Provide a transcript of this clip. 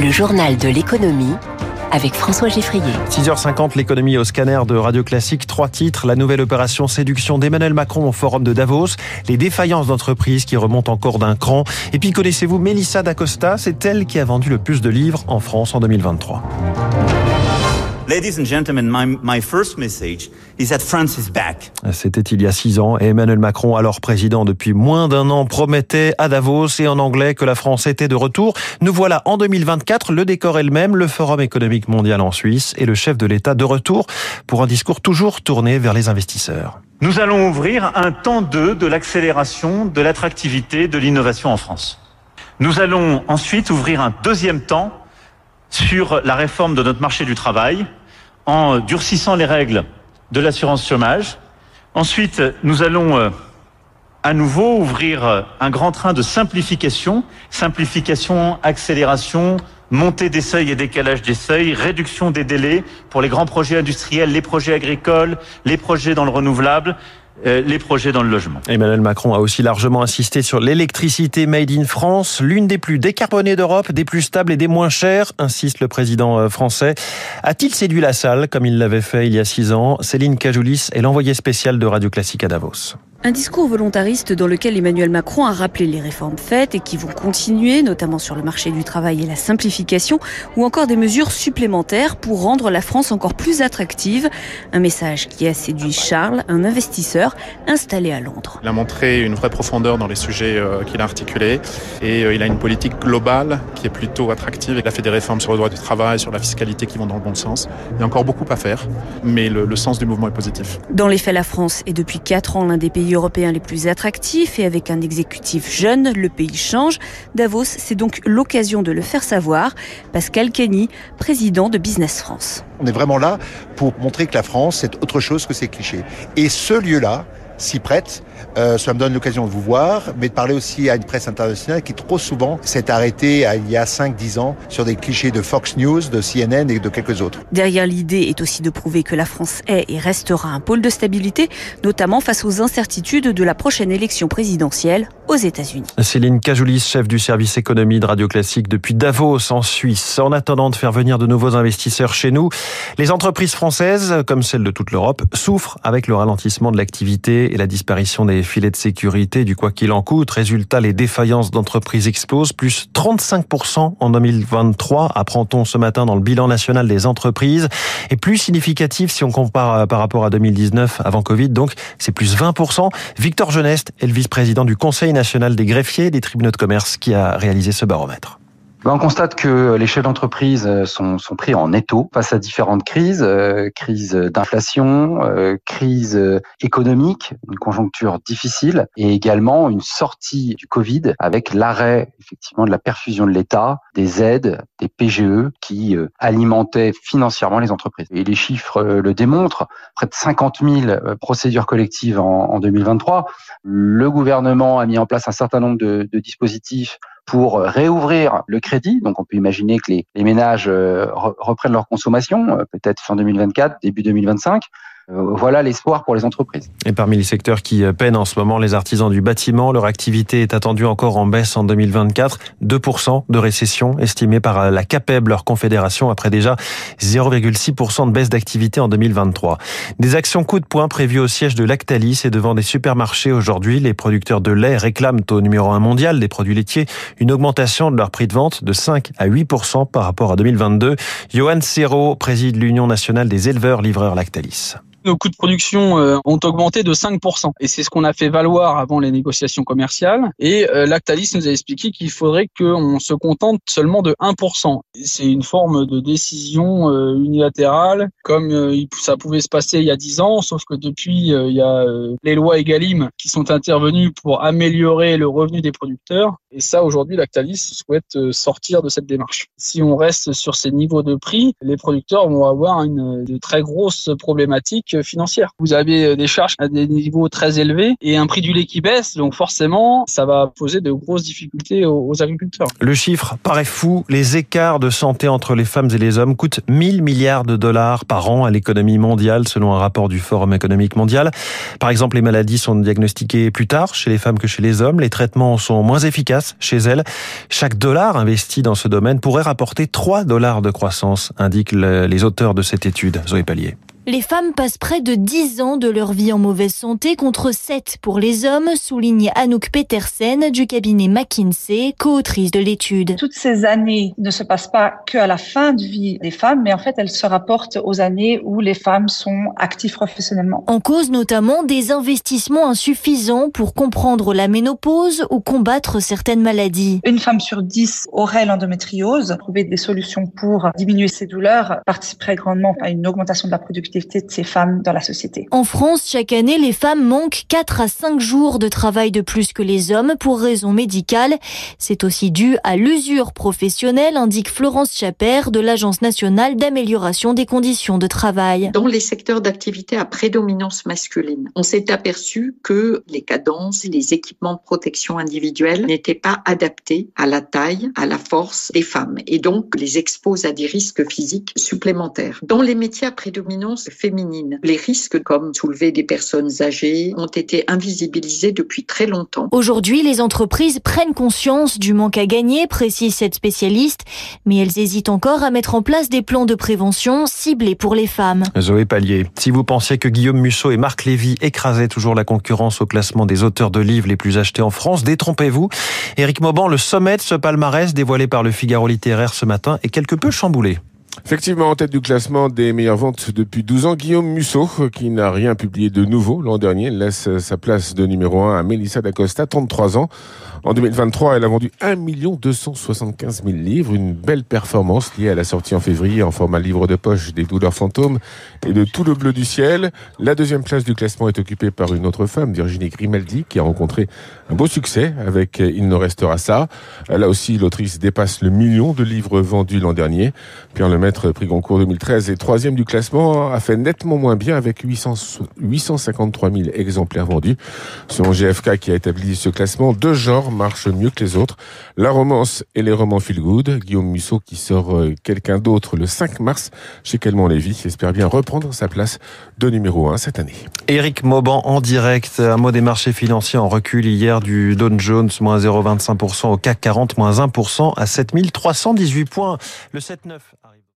Le journal de l'économie avec François Geffrier. 6h50, l'économie au scanner de Radio Classique. Trois titres. La nouvelle opération séduction d'Emmanuel Macron au forum de Davos. Les défaillances d'entreprises qui remontent encore d'un cran. Et puis connaissez-vous Melissa D'Acosta? C'est elle qui a vendu le plus de livres en France en 2023. Ladies and gentlemen, my, my first message is that France is back. C'était il y a six ans et Emmanuel Macron, alors président depuis moins d'un an, promettait à Davos et en anglais que la France était de retour. Nous voilà en 2024, le décor est le même, le Forum économique mondial en Suisse et le chef de l'État de retour pour un discours toujours tourné vers les investisseurs. Nous allons ouvrir un temps 2 de l'accélération de l'attractivité de l'innovation en France. Nous allons ensuite ouvrir un deuxième temps sur la réforme de notre marché du travail en durcissant les règles de l'assurance chômage. Ensuite, nous allons euh, à nouveau ouvrir euh, un grand train de simplification, simplification, accélération, montée des seuils et décalage des seuils, réduction des délais pour les grands projets industriels, les projets agricoles, les projets dans le renouvelable, les projets dans le logement. Emmanuel Macron a aussi largement insisté sur l'électricité made in France, l'une des plus décarbonées d'Europe, des plus stables et des moins chères, insiste le président euh, français. A-t-il séduit la salle comme il l'avait fait il y a six ans? Céline Cajoulis est l'envoyée spéciale de Radio Classique à Davos. Un discours volontariste dans lequel Emmanuel Macron a rappelé les réformes faites et qui vont continuer, notamment sur le marché du travail et la simplification, ou encore des mesures supplémentaires pour rendre la France encore plus attractive. Un message qui a séduit Charles, un investisseur installé à Londres. Il a montré une vraie profondeur dans les sujets euh, qu'il a articulés et euh, il a une politique globale qui est plutôt attractive. Il a fait des réformes sur le droit du travail, sur la fiscalité qui vont dans le bon sens. Il y a encore beaucoup à faire, mais le, le sens du mouvement est positif. Dans les faits, la France est depuis 4 ans l'un des pays européens les plus attractifs et avec un exécutif jeune, le pays change. Davos, c'est donc l'occasion de le faire savoir. Pascal Kenny, président de Business France. On est vraiment là pour montrer que la France, c'est autre chose que ces clichés. Et ce lieu-là, s'y prête. Euh, cela me donne l'occasion de vous voir, mais de parler aussi à une presse internationale qui trop souvent s'est arrêtée à, il y a 5-10 ans sur des clichés de Fox News, de CNN et de quelques autres. Derrière l'idée est aussi de prouver que la France est et restera un pôle de stabilité, notamment face aux incertitudes de la prochaine élection présidentielle aux États-Unis. Céline Cajoulis, chef du service économie de Radio Classique depuis Davos en Suisse. En attendant de faire venir de nouveaux investisseurs chez nous, les entreprises françaises, comme celles de toute l'Europe, souffrent avec le ralentissement de l'activité et la disparition des filets de sécurité du quoi qu'il en coûte. Résultat, les défaillances d'entreprises explosent, plus 35% en 2023, apprend-on ce matin dans le bilan national des entreprises, et plus significatif si on compare par rapport à 2019 avant Covid, donc c'est plus 20%. Victor Geneste est le vice-président du Conseil national des greffiers des tribunaux de commerce qui a réalisé ce baromètre. Ben, on constate que les chefs d'entreprise sont, sont, pris en étau face à différentes crises, euh, crise d'inflation, euh, crise économique, une conjoncture difficile, et également une sortie du Covid avec l'arrêt effectivement de la perfusion de l'État, des aides, des PGE qui euh, alimentaient financièrement les entreprises. Et les chiffres euh, le démontrent, près de 50 000 euh, procédures collectives en, en 2023. Le gouvernement a mis en place un certain nombre de, de dispositifs pour réouvrir le crédit. Donc on peut imaginer que les, les ménages reprennent leur consommation, peut-être fin 2024, début 2025 voilà l'espoir pour les entreprises. Et parmi les secteurs qui peinent en ce moment, les artisans du bâtiment, leur activité est attendue encore en baisse en 2024. 2% de récession estimée par la CAPEB, leur confédération, après déjà 0,6% de baisse d'activité en 2023. Des actions coup de poing prévues au siège de Lactalis et devant des supermarchés aujourd'hui. Les producteurs de lait réclament au numéro 1 mondial des produits laitiers une augmentation de leur prix de vente de 5 à 8% par rapport à 2022. Johan Serrault préside l'Union nationale des éleveurs livreurs Lactalis. Nos coûts de production euh, ont augmenté de 5%. Et c'est ce qu'on a fait valoir avant les négociations commerciales. Et euh, Lactalis nous a expliqué qu'il faudrait qu'on se contente seulement de 1%. C'est une forme de décision euh, unilatérale, comme ça pouvait se passer il y a 10 ans, sauf que depuis, il y a les lois Egalim qui sont intervenues pour améliorer le revenu des producteurs. Et ça, aujourd'hui, Lactalis souhaite sortir de cette démarche. Si on reste sur ces niveaux de prix, les producteurs vont avoir une de très grosses problématiques financière. Vous avez des charges à des niveaux très élevés et un prix du lait qui baisse, donc forcément, ça va poser de grosses difficultés aux agriculteurs. Le chiffre paraît fou. Les écarts de santé entre les femmes et les hommes coûtent 1000 milliards de dollars par an à l'économie mondiale, selon un rapport du Forum économique mondial. Par exemple, les maladies sont diagnostiquées plus tard chez les femmes que chez les hommes. Les traitements sont moins efficaces chez elles. Chaque dollar investi dans ce domaine pourrait rapporter 3 dollars de croissance, indiquent les auteurs de cette étude. Zoé Pallier. Les femmes passent près de 10 ans de leur vie en mauvaise santé contre 7 pour les hommes, souligne Anouk Petersen du cabinet McKinsey, co-autrice de l'étude. Toutes ces années ne se passent pas que à la fin de vie des femmes, mais en fait elles se rapportent aux années où les femmes sont actives professionnellement. En cause notamment des investissements insuffisants pour comprendre la ménopause ou combattre certaines maladies. Une femme sur 10 aurait l'endométriose. Trouver des solutions pour diminuer ces douleurs participerait grandement à une augmentation de la productivité de ces femmes dans la société. En France, chaque année, les femmes manquent 4 à 5 jours de travail de plus que les hommes pour raisons médicales. C'est aussi dû à l'usure professionnelle, indique Florence Chaper de l'Agence nationale d'amélioration des conditions de travail. Dans les secteurs d'activité à prédominance masculine, on s'est aperçu que les cadences, les équipements de protection individuelle n'étaient pas adaptés à la taille, à la force des femmes et donc les exposent à des risques physiques supplémentaires. Dans les métiers à prédominance féminine. Les risques comme soulever des personnes âgées ont été invisibilisés depuis très longtemps. Aujourd'hui, les entreprises prennent conscience du manque à gagner, précise cette spécialiste, mais elles hésitent encore à mettre en place des plans de prévention ciblés pour les femmes. Zoé Pallier, si vous pensiez que Guillaume Musso et Marc Lévy écrasaient toujours la concurrence au classement des auteurs de livres les plus achetés en France, détrompez-vous. Éric Mauban, le sommet de ce palmarès dévoilé par le Figaro littéraire ce matin est quelque peu chamboulé. Effectivement, en tête du classement des meilleures ventes depuis 12 ans, Guillaume Musso, qui n'a rien publié de nouveau l'an dernier, laisse sa place de numéro 1 à Melissa d'Acosta, 33 ans. En 2023, elle a vendu 1 275 000 livres, une belle performance liée à la sortie en février en format livre de poche des douleurs fantômes et de tout le bleu du ciel. La deuxième place du classement est occupée par une autre femme, Virginie Grimaldi, qui a rencontré un beau succès avec Il ne restera ça. Là aussi, l'autrice dépasse le million de livres vendus l'an dernier. Pierre Lemaître, prix Goncourt 2013 et troisième du classement, a fait nettement moins bien avec 800, 853 000 exemplaires vendus. Selon GFK qui a établi ce classement, deux genres marche mieux que les autres. La romance et les romans feel good. Guillaume Musso qui sort euh, quelqu'un d'autre le 5 mars chez Calmont Lévy espère bien reprendre sa place de numéro 1 cette année. Éric Mauban en direct. Un mot des marchés financiers en recul hier du Dow Jones, moins 0,25% au CAC 40, moins 1% à 7318 points. Le 7-9 arrive.